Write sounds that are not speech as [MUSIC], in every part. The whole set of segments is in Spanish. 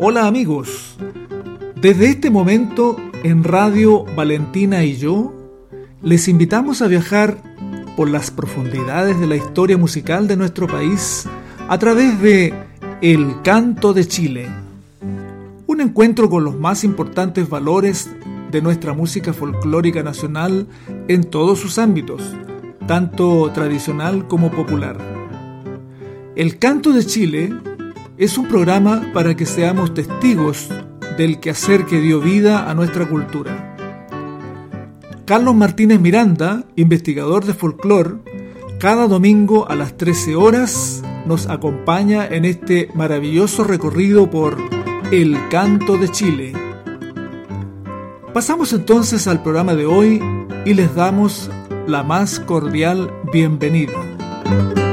Hola amigos, desde este momento en Radio Valentina y yo les invitamos a viajar por las profundidades de la historia musical de nuestro país a través de El Canto de Chile, un encuentro con los más importantes valores de nuestra música folclórica nacional en todos sus ámbitos, tanto tradicional como popular. El Canto de Chile es un programa para que seamos testigos del quehacer que dio vida a nuestra cultura. Carlos Martínez Miranda, investigador de folclore, cada domingo a las 13 horas nos acompaña en este maravilloso recorrido por El Canto de Chile. Pasamos entonces al programa de hoy y les damos la más cordial bienvenida.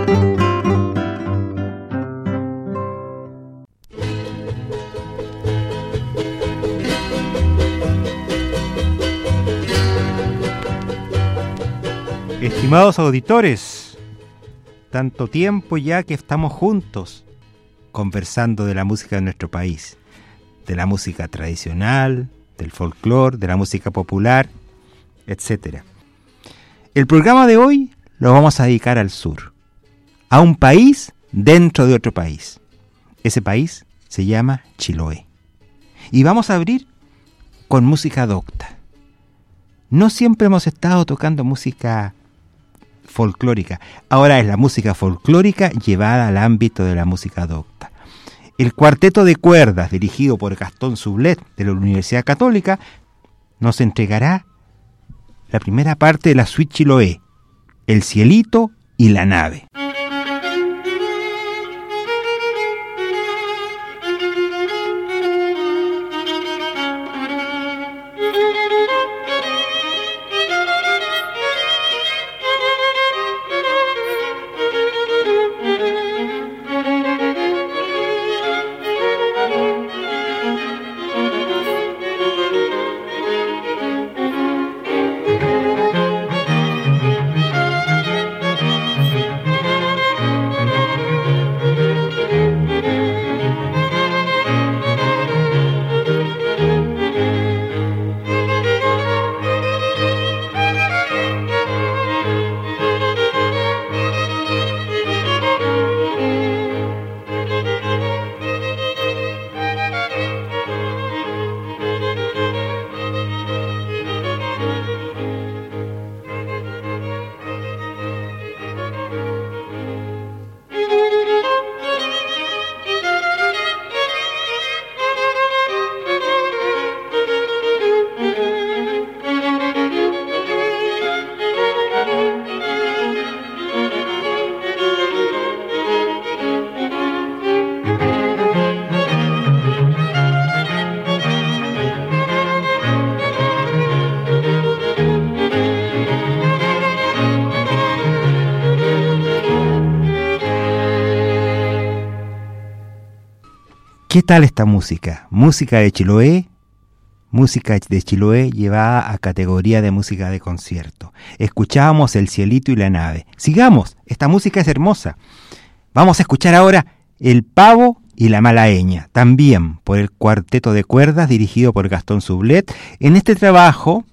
Estimados auditores, tanto tiempo ya que estamos juntos conversando de la música de nuestro país, de la música tradicional, del folclore, de la música popular, etc. El programa de hoy lo vamos a dedicar al sur, a un país dentro de otro país. Ese país se llama Chiloé. Y vamos a abrir con música docta. No siempre hemos estado tocando música folclórica. Ahora es la música folclórica llevada al ámbito de la música docta. El cuarteto de cuerdas, dirigido por Gastón Sublet de la Universidad Católica, nos entregará la primera parte de la suite Chiloé, El cielito y la nave. ¿Qué tal esta música? Música de Chiloé, música de Chiloé llevada a categoría de música de concierto. Escuchábamos El cielito y la nave. Sigamos, esta música es hermosa. Vamos a escuchar ahora El pavo y la malaeña, también por el cuarteto de cuerdas dirigido por Gastón Sublet, en este trabajo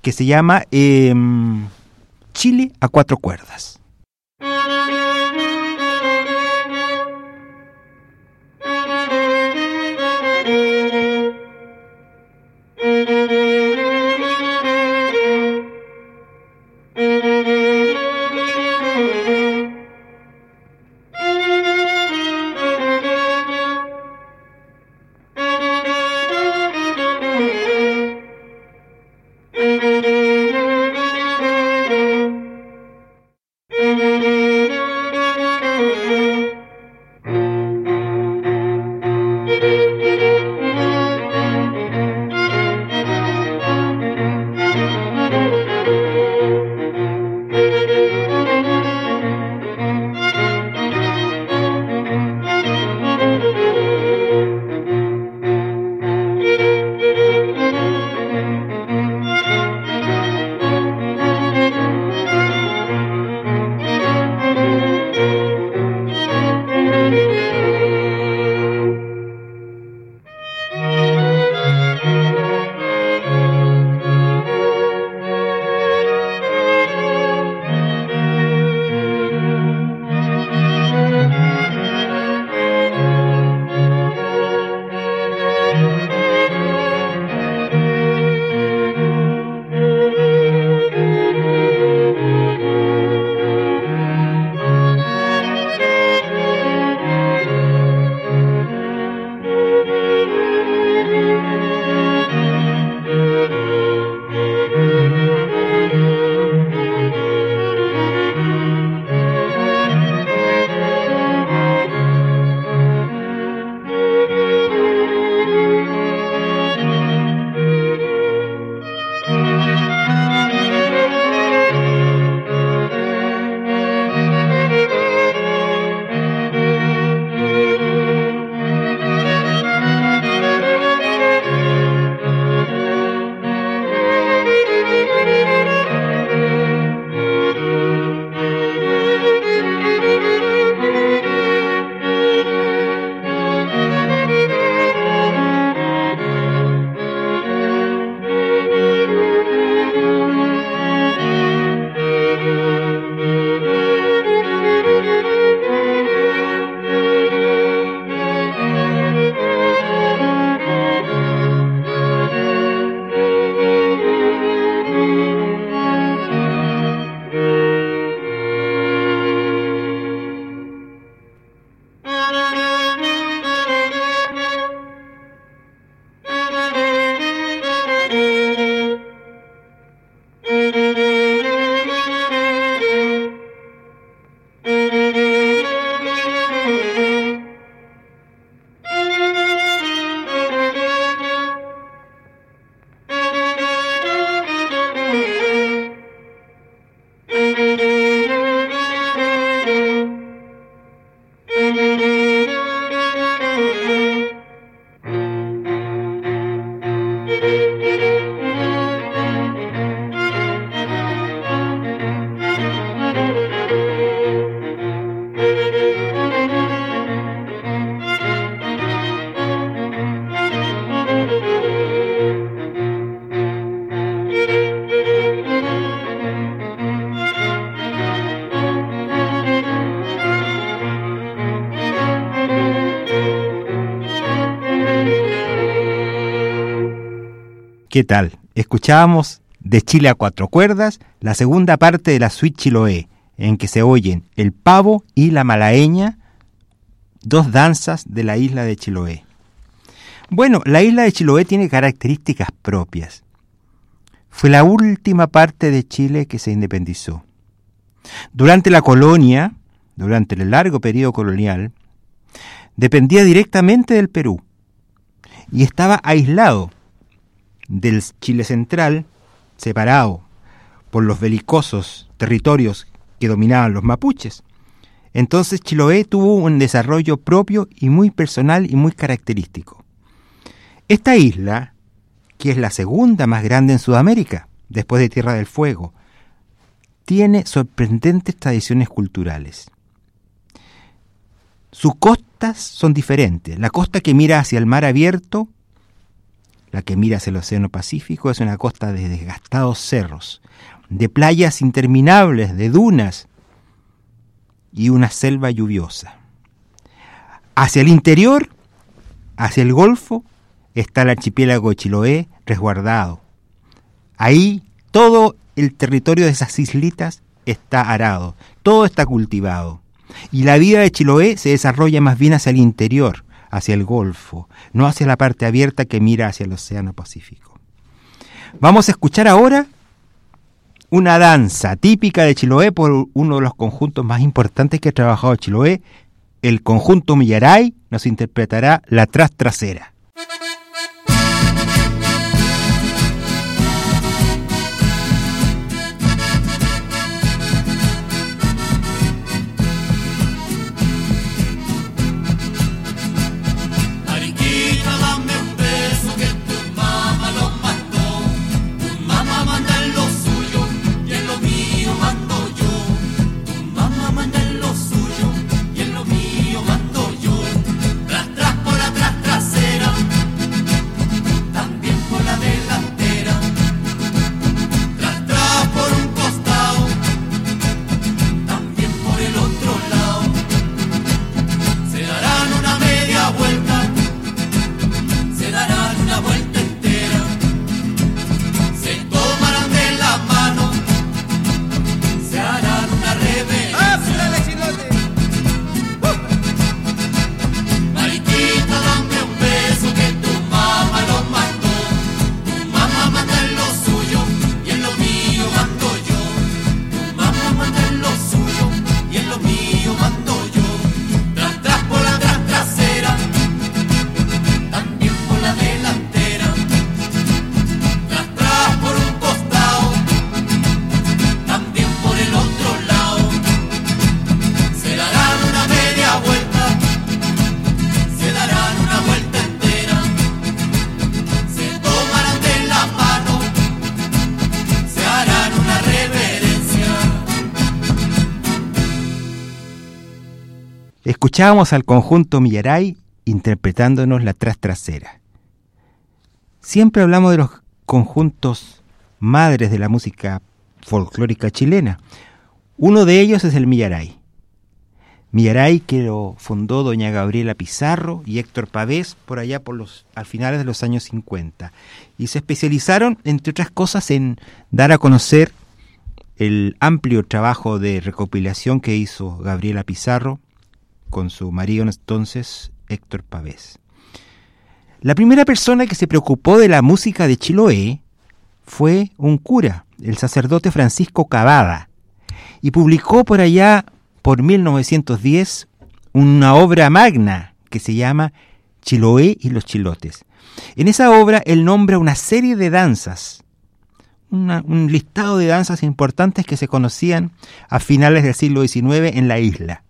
que se llama em, Chile a cuatro cuerdas. ¿Qué tal? Escuchábamos de Chile a cuatro cuerdas la segunda parte de la suite Chiloé, en que se oyen el pavo y la malaeña, dos danzas de la isla de Chiloé. Bueno, la isla de Chiloé tiene características propias. Fue la última parte de Chile que se independizó. Durante la colonia, durante el largo periodo colonial, dependía directamente del Perú y estaba aislado del Chile central, separado por los belicosos territorios que dominaban los mapuches. Entonces Chiloé tuvo un desarrollo propio y muy personal y muy característico. Esta isla, que es la segunda más grande en Sudamérica, después de Tierra del Fuego, tiene sorprendentes tradiciones culturales. Sus costas son diferentes. La costa que mira hacia el mar abierto la que mira hacia el Océano Pacífico es una costa de desgastados cerros, de playas interminables, de dunas y una selva lluviosa. Hacia el interior, hacia el Golfo, está el archipiélago de Chiloé resguardado. Ahí todo el territorio de esas islitas está arado, todo está cultivado. Y la vida de Chiloé se desarrolla más bien hacia el interior, hacia el Golfo, no hacia la parte abierta que mira hacia el Océano Pacífico. Vamos a escuchar ahora una danza típica de Chiloé por uno de los conjuntos más importantes que ha trabajado Chiloé, el conjunto Millaray nos interpretará La Tras Trasera. Escuchábamos al conjunto Millaray interpretándonos la tras trasera. Siempre hablamos de los conjuntos madres de la música folclórica chilena. Uno de ellos es el Millaray. Millaray que lo fundó doña Gabriela Pizarro y Héctor Pavés por allá por los al finales de los años 50 y se especializaron entre otras cosas en dar a conocer el amplio trabajo de recopilación que hizo Gabriela Pizarro con su marido entonces, Héctor Pavés. La primera persona que se preocupó de la música de Chiloé fue un cura, el sacerdote Francisco Cavada, y publicó por allá, por 1910, una obra magna que se llama Chiloé y los Chilotes. En esa obra él nombra una serie de danzas, un listado de danzas importantes que se conocían a finales del siglo XIX en la isla.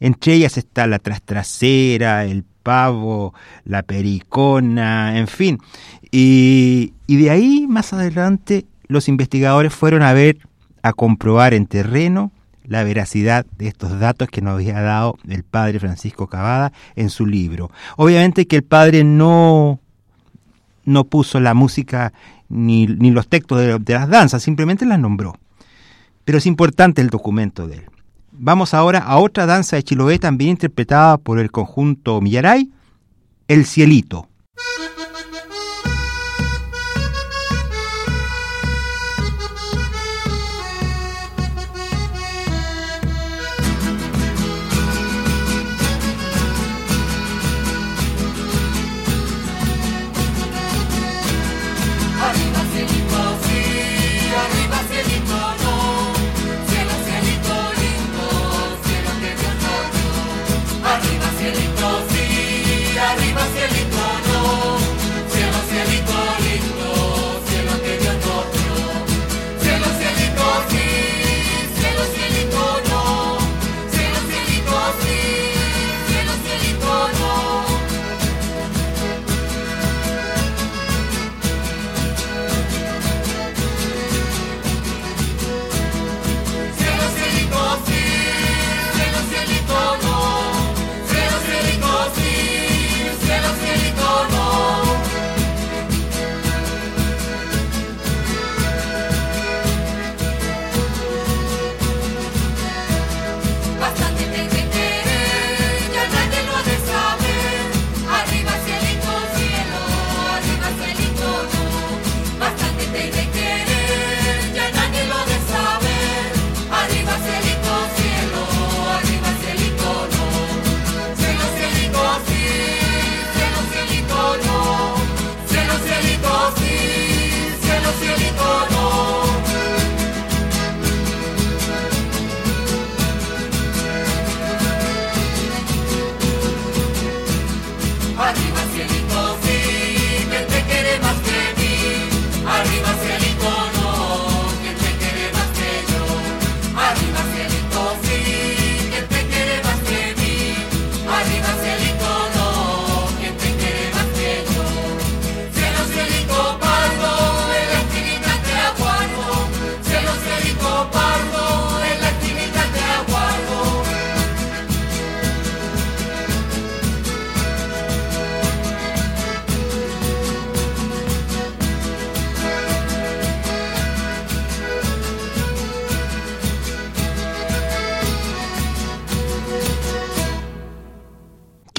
Entre ellas está la trastrasera, el pavo, la pericona, en fin. Y, de ahí más adelante los investigadores fueron a ver, a comprobar en terreno la veracidad de estos datos que nos había dado el padre Francisco Cavada en su libro. Obviamente que el padre no, no puso la música ni, los textos de, de las danzas, simplemente las nombró. Pero es importante el documento de él. Vamos ahora a otra danza de Chiloé también interpretada por el conjunto Millaray, El Cielito.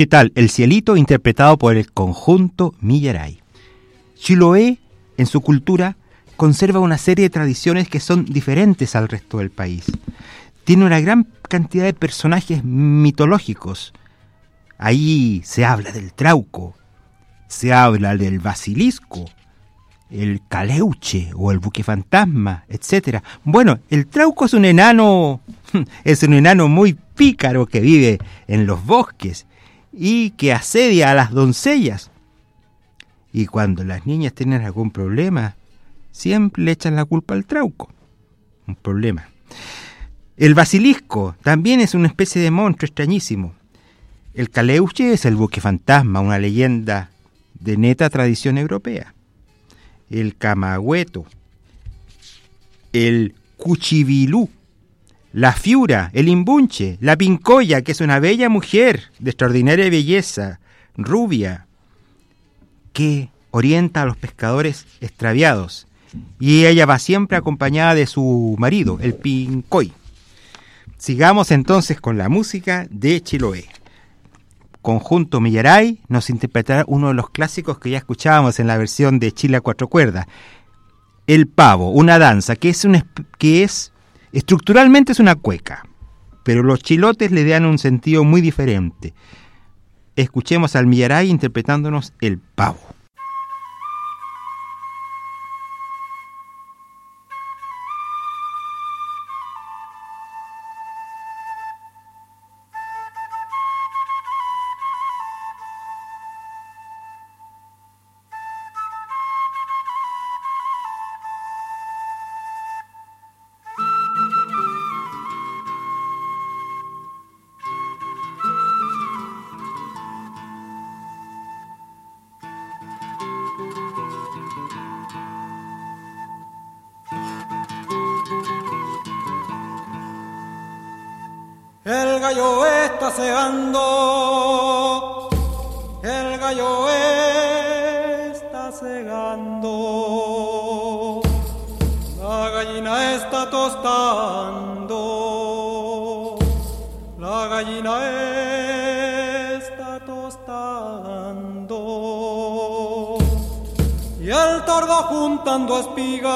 ¿Qué tal? El cielito interpretado por el conjunto Millaray. Chiloé, en su cultura, conserva una serie de tradiciones que son diferentes al resto del país. Tiene una gran cantidad de personajes mitológicos. Ahí se habla del trauco, se habla del basilisco, el caleuche o el buque fantasma, etc. Bueno, el trauco es un enano, [LAUGHS] es un enano muy pícaro que vive en los bosques y que asedia a las doncellas. Y cuando las niñas tienen algún problema, siempre le echan la culpa al trauco. Un problema. El basilisco también es una especie de monstruo extrañísimo. El caleuche es el buque fantasma, una leyenda de neta tradición europea el camagüeto, el cuchivilú, la fiura, el imbunche, la pincoya, que es una bella mujer de extraordinaria belleza, rubia, que orienta a los pescadores extraviados. Y ella va siempre acompañada de su marido, el pincoy. Sigamos entonces con la música de Chiloé conjunto Millaray nos interpretará uno de los clásicos que ya escuchábamos en la versión de Chile a cuatro cuerdas. El pavo, una danza que es, un, que es estructuralmente es una cueca, pero los chilotes le dan un sentido muy diferente. Escuchemos al Millaray interpretándonos el pavo. El gallo está cegando, el gallo está cegando, la gallina está tostando, la gallina está tostando, y el tordo juntando espigas,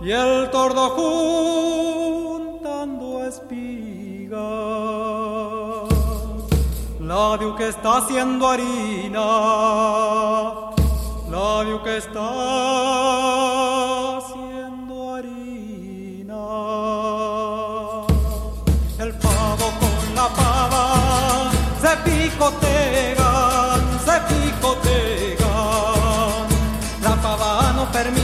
y el tordo juntando que está haciendo harina, radio que está haciendo harina. El pavo con la pava se picotegan, se picotegan. La pava no permite.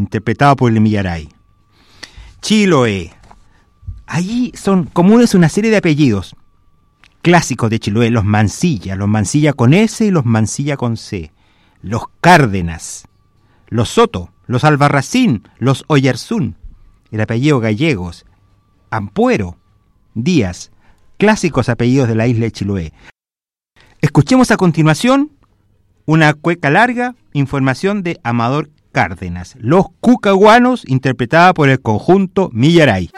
Interpretado por el Millaray. Chiloé. Allí son comunes una serie de apellidos clásicos de Chiloé, los Mansilla, los Mansilla con S y los Mansilla con C, los Cárdenas, los Soto, los Albarracín, los Oyarzún, el apellido gallegos, Ampuero, Díaz, clásicos apellidos de la isla de Chiloé. Escuchemos a continuación una cueca larga, información de Amador Cárdenas. Los Cucaguanos, interpretada por el conjunto Millaray.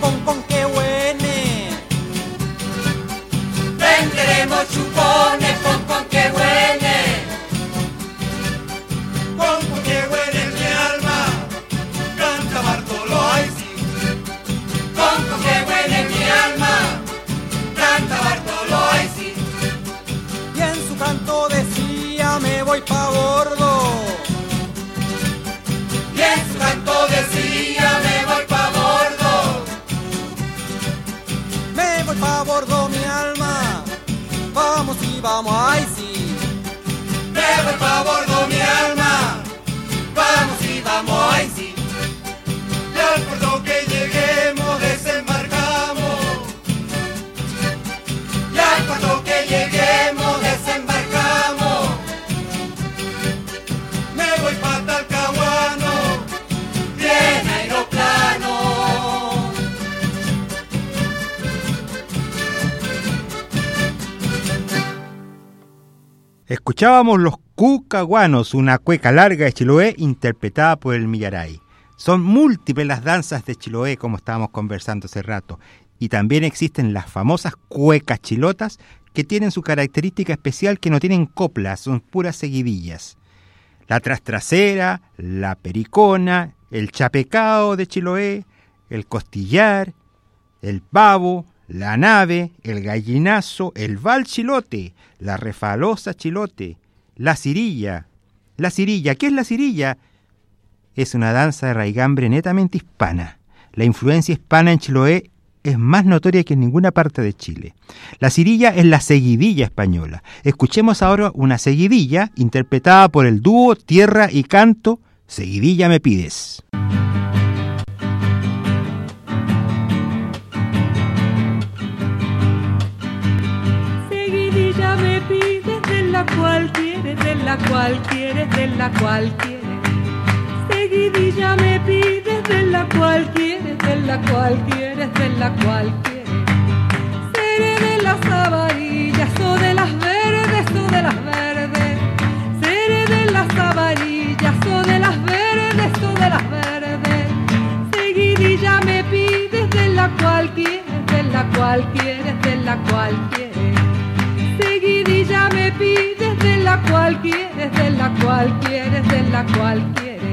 Con que Escuchábamos los cucaguanos, una cueca larga de Chiloé interpretada por el Millaray. Son múltiples las danzas de Chiloé, como estábamos conversando hace rato, y también existen las famosas cuecas chilotas que tienen su característica especial que no tienen coplas, son puras seguidillas. La trastrasera, la pericona, el chapecao de Chiloé, el costillar, el pavo, la nave, el gallinazo, el val chilote, la refalosa chilote, la cirilla. La cirilla, ¿qué es la cirilla? Es una danza de raigambre netamente hispana. La influencia hispana en Chiloé es más notoria que en ninguna parte de Chile. La cirilla es la seguidilla española. Escuchemos ahora una seguidilla interpretada por el dúo Tierra y Canto, Seguidilla me pides. La cual quieres, de la cual quieres. Seguidilla me pides de la cual quieres, de la cual quieres, de la cual quieres. Seré de las amarillas o de las verdes o de las verdes. Seré de las amarillas o de las verdes o de las verdes. Seguidilla me pides de la cual quieres, de la cual quieres, de la cual quieres. Seguidilla me pides de la cual quieres, de la cual quieres, de la cual quieres.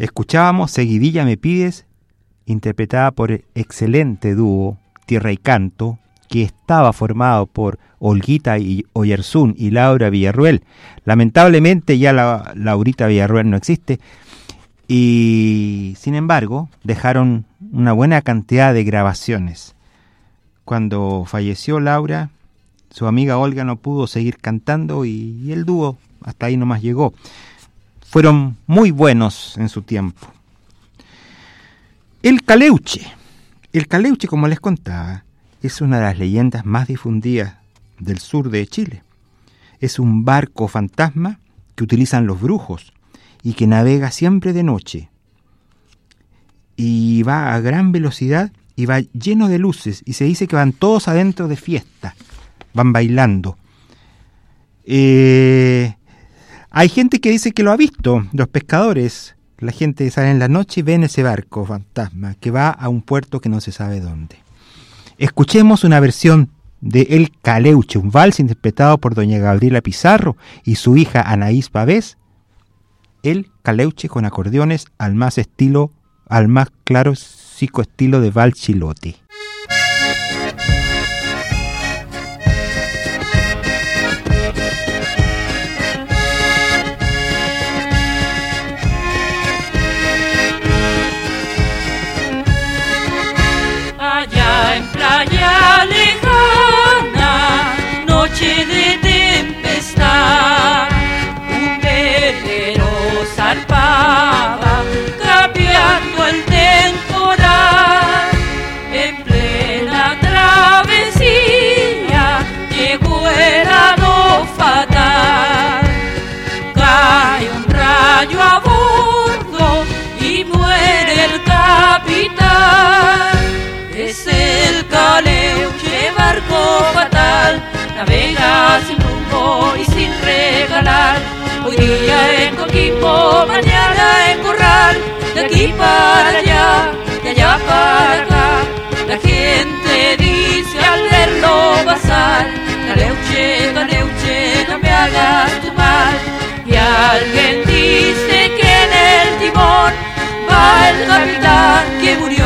Escuchábamos Seguidilla me pides, interpretada por el excelente dúo Tierra y Canto, que estaba formado por Olguita y Oyerzún y Laura Villarruel. Lamentablemente ya la Laurita Villarruel no existe. Y sin embargo, dejaron una buena cantidad de grabaciones. Cuando falleció Laura, su amiga Olga no pudo seguir cantando y, y el dúo hasta ahí nomás llegó fueron muy buenos en su tiempo. El Caleuche. El Caleuche, como les contaba, es una de las leyendas más difundidas del sur de Chile. Es un barco fantasma que utilizan los brujos y que navega siempre de noche. Y va a gran velocidad y va lleno de luces y se dice que van todos adentro de fiesta, van bailando. Eh, hay gente que dice que lo ha visto, los pescadores. La gente sale en la noche y ven ese barco fantasma que va a un puerto que no se sabe dónde. Escuchemos una versión de El Caleuche, un vals interpretado por doña Gabriela Pizarro y su hija Anaís Pavés. El Caleuche con acordeones al más estilo, al más claro psicoestilo de vals chilote. Navega sin rumbo y sin regalar. Hoy día en Coquimbo, mañana en Corral, de aquí para allá, de allá para acá. La gente dice al verlo pasar, Caleuche, Caleuche, no me hagas tu mal. Y alguien dice que en el timón va el capitán que murió.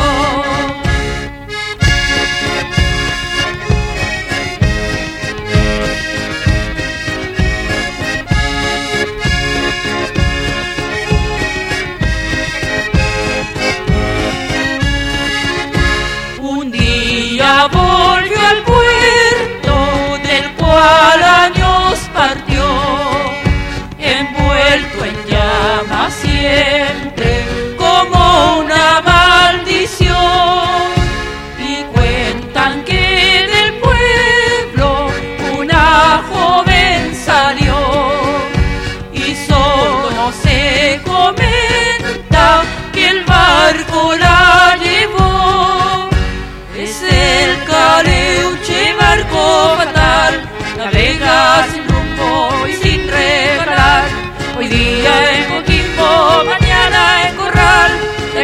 Día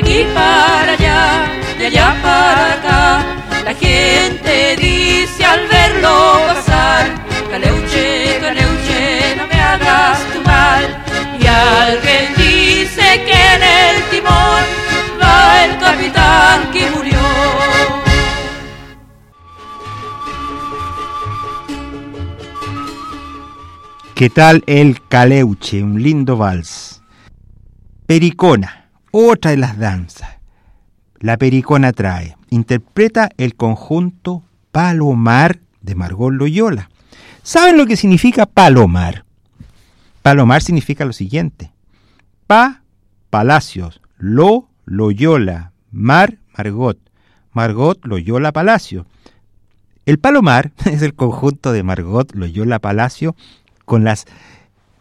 aquí para allá, de allá para acá. La gente dice al verlo pasar, Caleuche, Caleuche, no me hagas tu mal. Y alguien dice que en el timón va el capitán que murió. ¿Qué tal el caleuche? Un lindo vals. Pericona, otra de las danzas. La pericona trae, interpreta el conjunto Palomar de Margot Loyola. ¿Saben lo que significa palomar? Palomar significa lo siguiente. Pa, Palacios. Lo, Loyola. Mar, Margot. Margot, Loyola, Palacio. El Palomar [LAUGHS] es el conjunto de Margot Loyola Palacio con las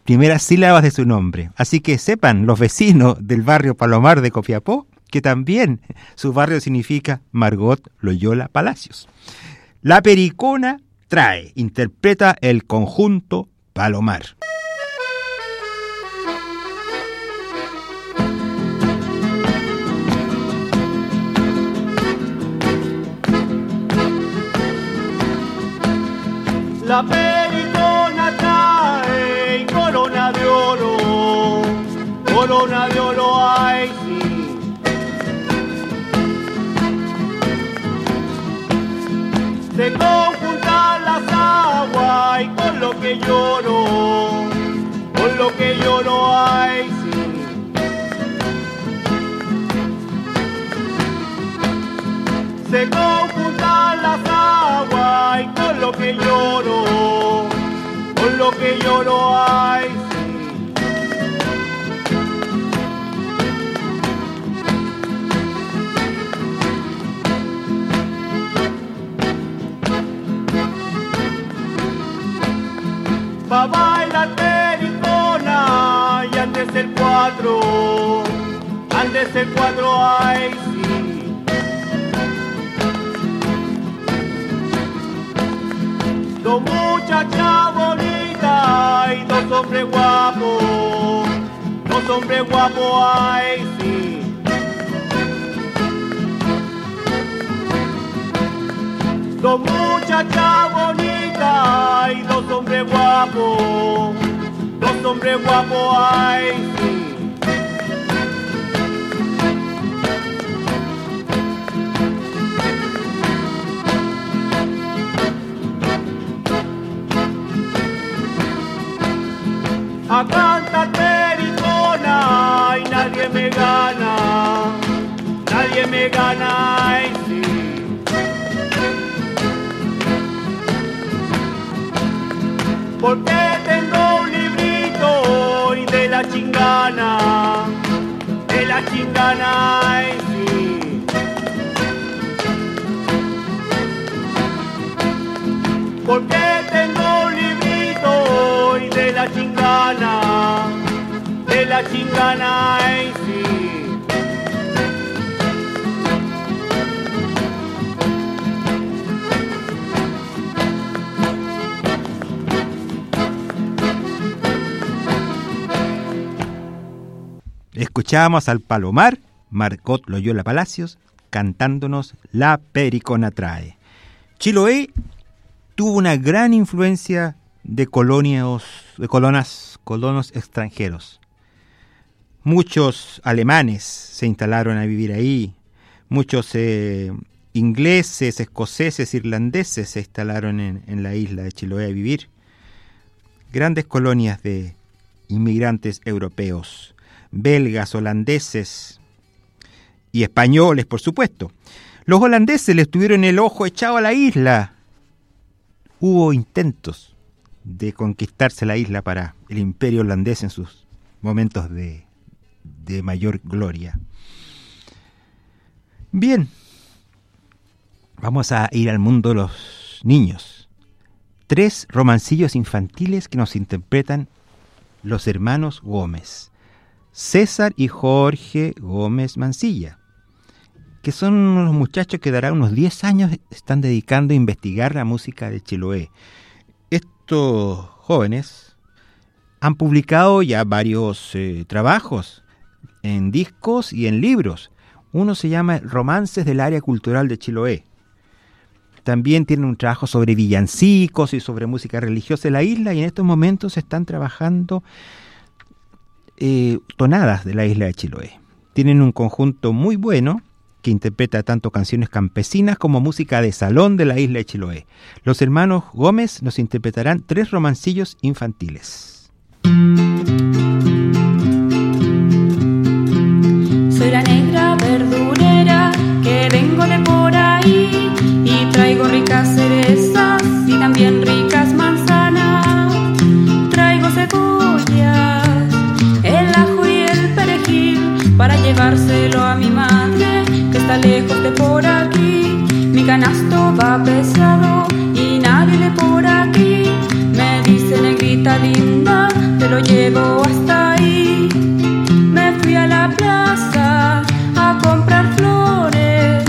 primeras sílabas de su nombre. Así que sepan los vecinos del barrio Palomar de Copiapó que también su barrio significa Margot Loyola Palacios. La Pericona trae, interpreta el conjunto Palomar. La pericona Se conjuntan las aguas y con lo que lloro, con lo que lloro ay sí. Se conjuntan las aguas y con lo que lloro, con lo que lloro ay sí. Pa' bailar pericona y antes el cuatro, antes el cuatro ay sí. Dos muchachas bonitas y dos hombres guapos, dos hombres guapos, ay sí. Dos muchachas bonitas y dos hombres guapos, dos hombres guapos, ay sí. a cantar pericona y nadie me gana, nadie me gana, ay sí. Porque tengo un librito y de la chingana, de la chingana, sí. Porque tengo un librito y de la chingana, de la chingana, sí. Escuchábamos al Palomar, Marcot Loyola Palacios, cantándonos La Pericona Trae. Chiloé tuvo una gran influencia de colonias, de colonas, colonos extranjeros. Muchos alemanes se instalaron a vivir ahí, muchos eh, ingleses, escoceses, irlandeses se instalaron en la isla de Chiloé a vivir. Grandes colonias de inmigrantes europeos, belgas, holandeses y españoles, por supuesto. Los holandeses les tuvieron el ojo echado a la isla. Hubo intentos de conquistarse la isla para el imperio holandés en sus momentos de, de mayor gloria. Bien, vamos a ir al mundo de los niños. Tres romancillos infantiles que nos interpretan los hermanos Gómez, César y Jorge Gómez Mancilla, que son unos muchachos que dará unos 10 años están dedicando a investigar la música de Chiloé. Estos jóvenes han publicado ya varios eh, trabajos en discos y en libros. Uno se llama Romances del área cultural de Chiloé. También tienen un trabajo sobre villancicos y sobre música religiosa de la isla y en estos momentos están trabajando eh, tonadas de la isla de Chiloé. Tienen un conjunto muy bueno que interpreta tanto canciones campesinas como música de salón de la isla de Chiloé. Los hermanos Gómez nos interpretarán tres romancillos infantiles. Llevo hasta ahí. Me fui a la plaza a comprar flores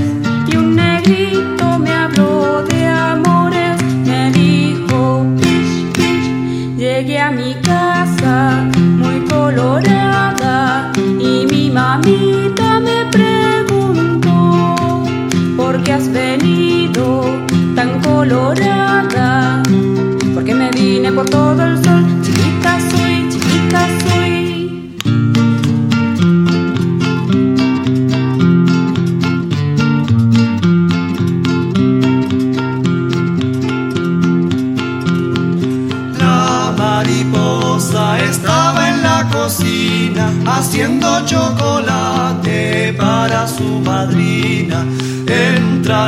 y un negrito me habló de amores. Me dijo, pish, pish. Llegué a mi casa muy colorada y mi mamita me preguntó, ¿por qué has venido tan colorada? Porque me vine por todo el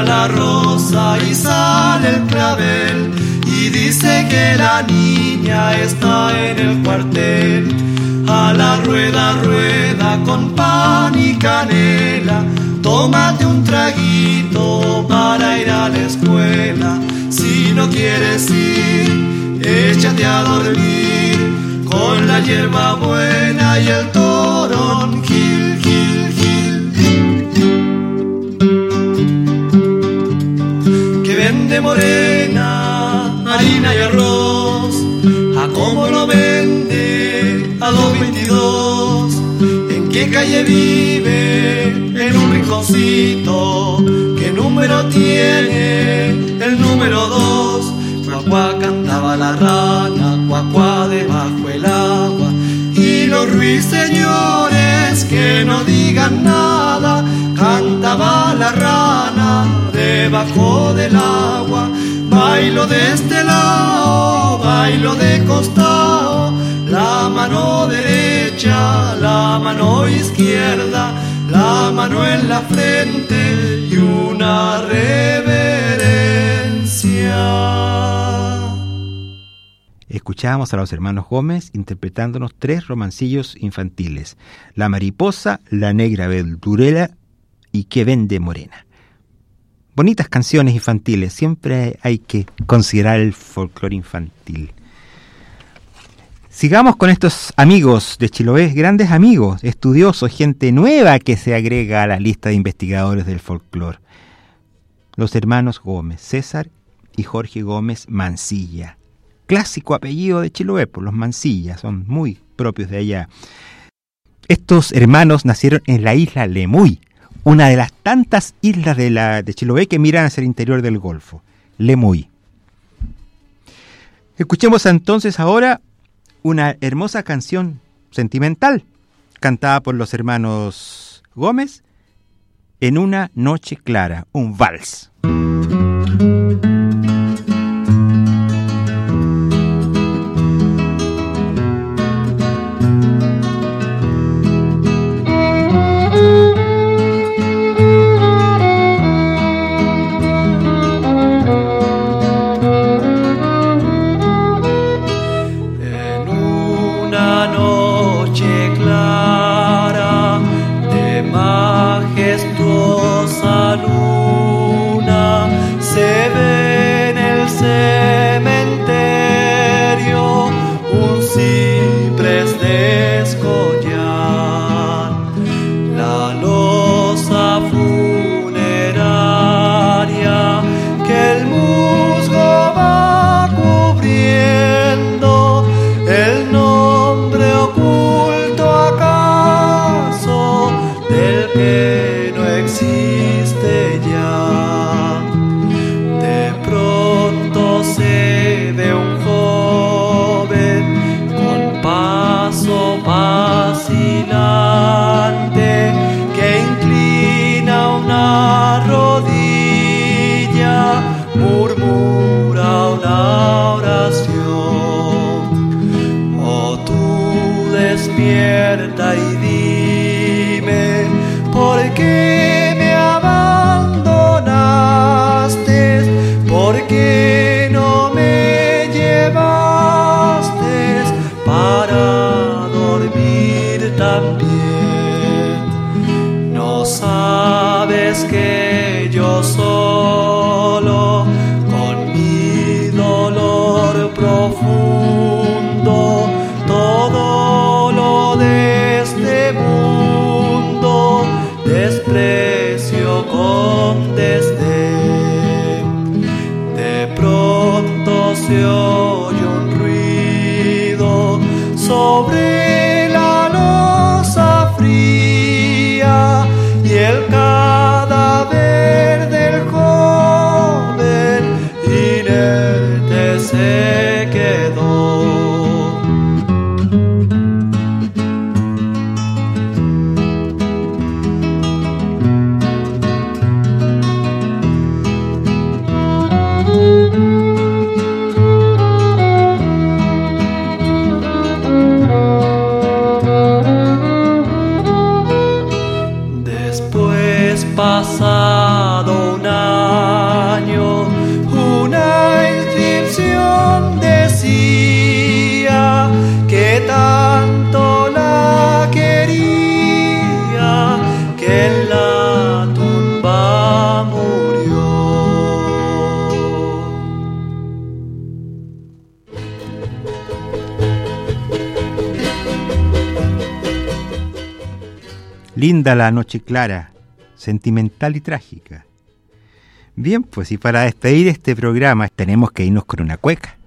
la rosa y sale el clavel y dice que la niña está en el cuartel. A la rueda, rueda con pan y canela. Tómate un traguito para ir a la escuela. Si no quieres ir, échate a dormir con la hierba buena y el torón. Morena, harina y arroz. ¿A cómo lo vende? A 2.22. ¿En qué calle vive? En un rinconcito. ¿Qué número tiene? El número 2. Cuacuá cantaba la rana, cuacuá debajo el agua. Y los ruiseñores que no digan nada, cantaba la rana debajo del agua. Bailo de este lado, bailo de costado, la mano derecha, la mano izquierda, la mano en la frente y una reverencia. Escuchábamos a los hermanos Gómez interpretándonos tres romancillos infantiles: La mariposa, La negra verdurera y Que vende morena. Bonitas canciones infantiles, siempre hay que considerar el folclore infantil. Sigamos con estos amigos de Chiloé, grandes amigos, estudiosos, gente nueva que se agrega a la lista de investigadores del folclore. Los hermanos Gómez, César y Jorge Gómez Mancilla. Clásico apellido de Chiloé, por los Mancilla, son muy propios de allá. Estos hermanos nacieron en la isla Lemuy, una de las tantas islas de, la, de Chiloé que miran hacia el interior del Golfo. Lemuy. Escuchemos entonces ahora una hermosa canción sentimental cantada por los hermanos Gómez en una noche clara, un vals. Linda la noche clara, sentimental y trágica. Bien, pues y para despedir este programa tenemos que irnos con una cueca.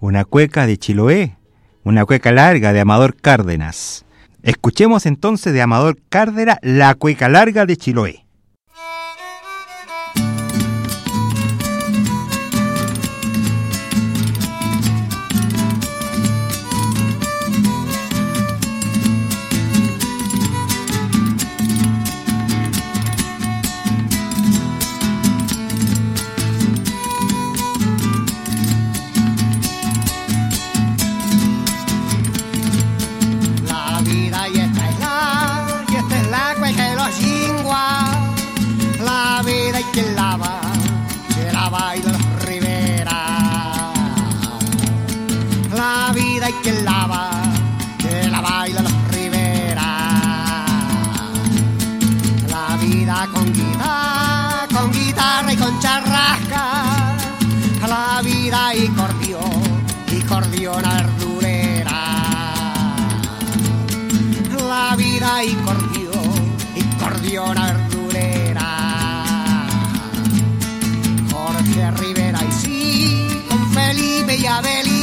Una cueca de Chiloé, una cueca larga de Amador Cárdenas. Escuchemos entonces de Amador Cárdenas la cueca larga de Chiloé. Vida y cordión, y cordiona verdurera la vida y cordión, y cordiona verdurera. Jorge Rivera y sí, con Felipe y Abelino,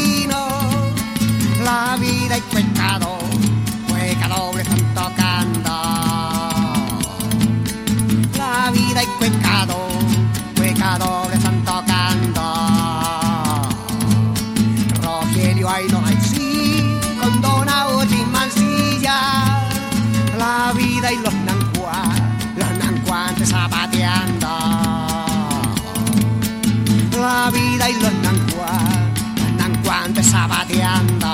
Vida y los nancuá, los nancuantes zapateando.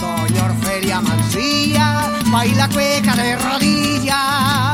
Doña Orfelia Mancilla, baila cueca de rodillas.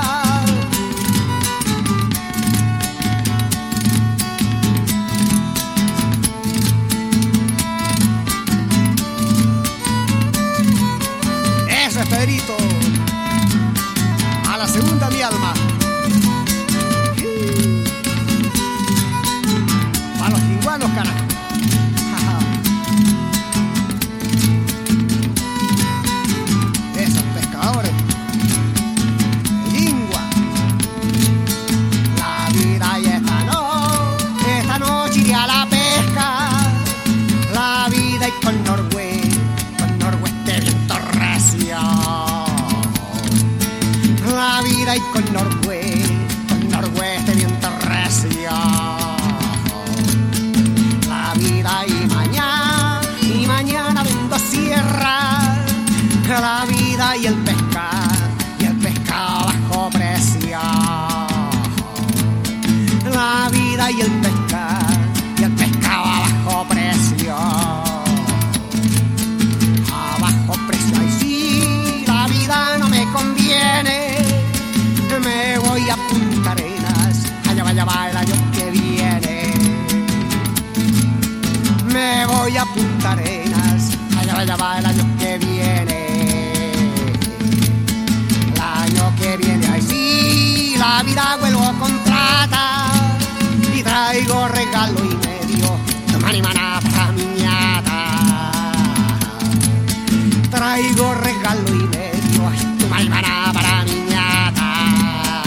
Traigo regalo y medio, tu marimana para mi ñata.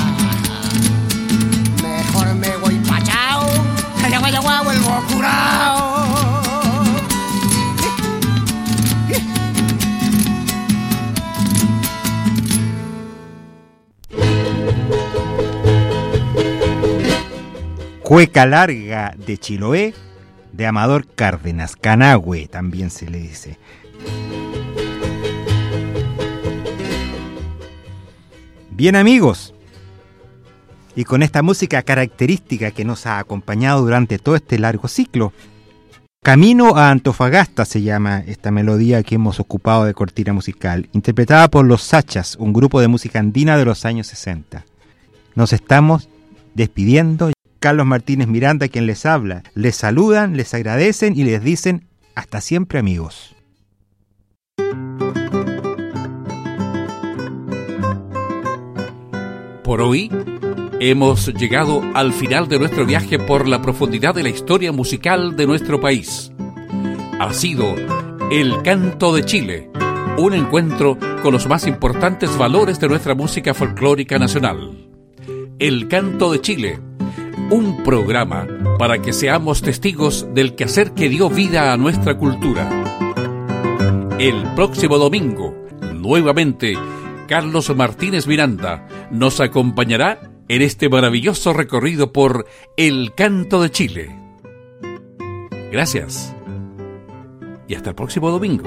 Mejor me voy pa' chao, allá vaya guau, vuelvo curao. Cueca larga de Chiloé, de Amador Cárdenas, Canagüe también se le dice. Bien amigos, y con esta música característica que nos ha acompañado durante todo este largo ciclo, Camino a Antofagasta se llama esta melodía que hemos ocupado de cortina musical, interpretada por los Sachas, un grupo de música andina de los años 60. Nos estamos despidiendo. Carlos Martínez Miranda, quien les habla, les saludan, les agradecen y les dicen hasta siempre amigos. Por hoy hemos llegado al final de nuestro viaje por la profundidad de la historia musical de nuestro país. Ha sido El Canto de Chile, un encuentro con los más importantes valores de nuestra música folclórica nacional. El Canto de Chile, un programa para que seamos testigos del quehacer que dio vida a nuestra cultura. El próximo domingo, nuevamente, Carlos Martínez Miranda nos acompañará en este maravilloso recorrido por El Canto de Chile. Gracias. Y hasta el próximo domingo.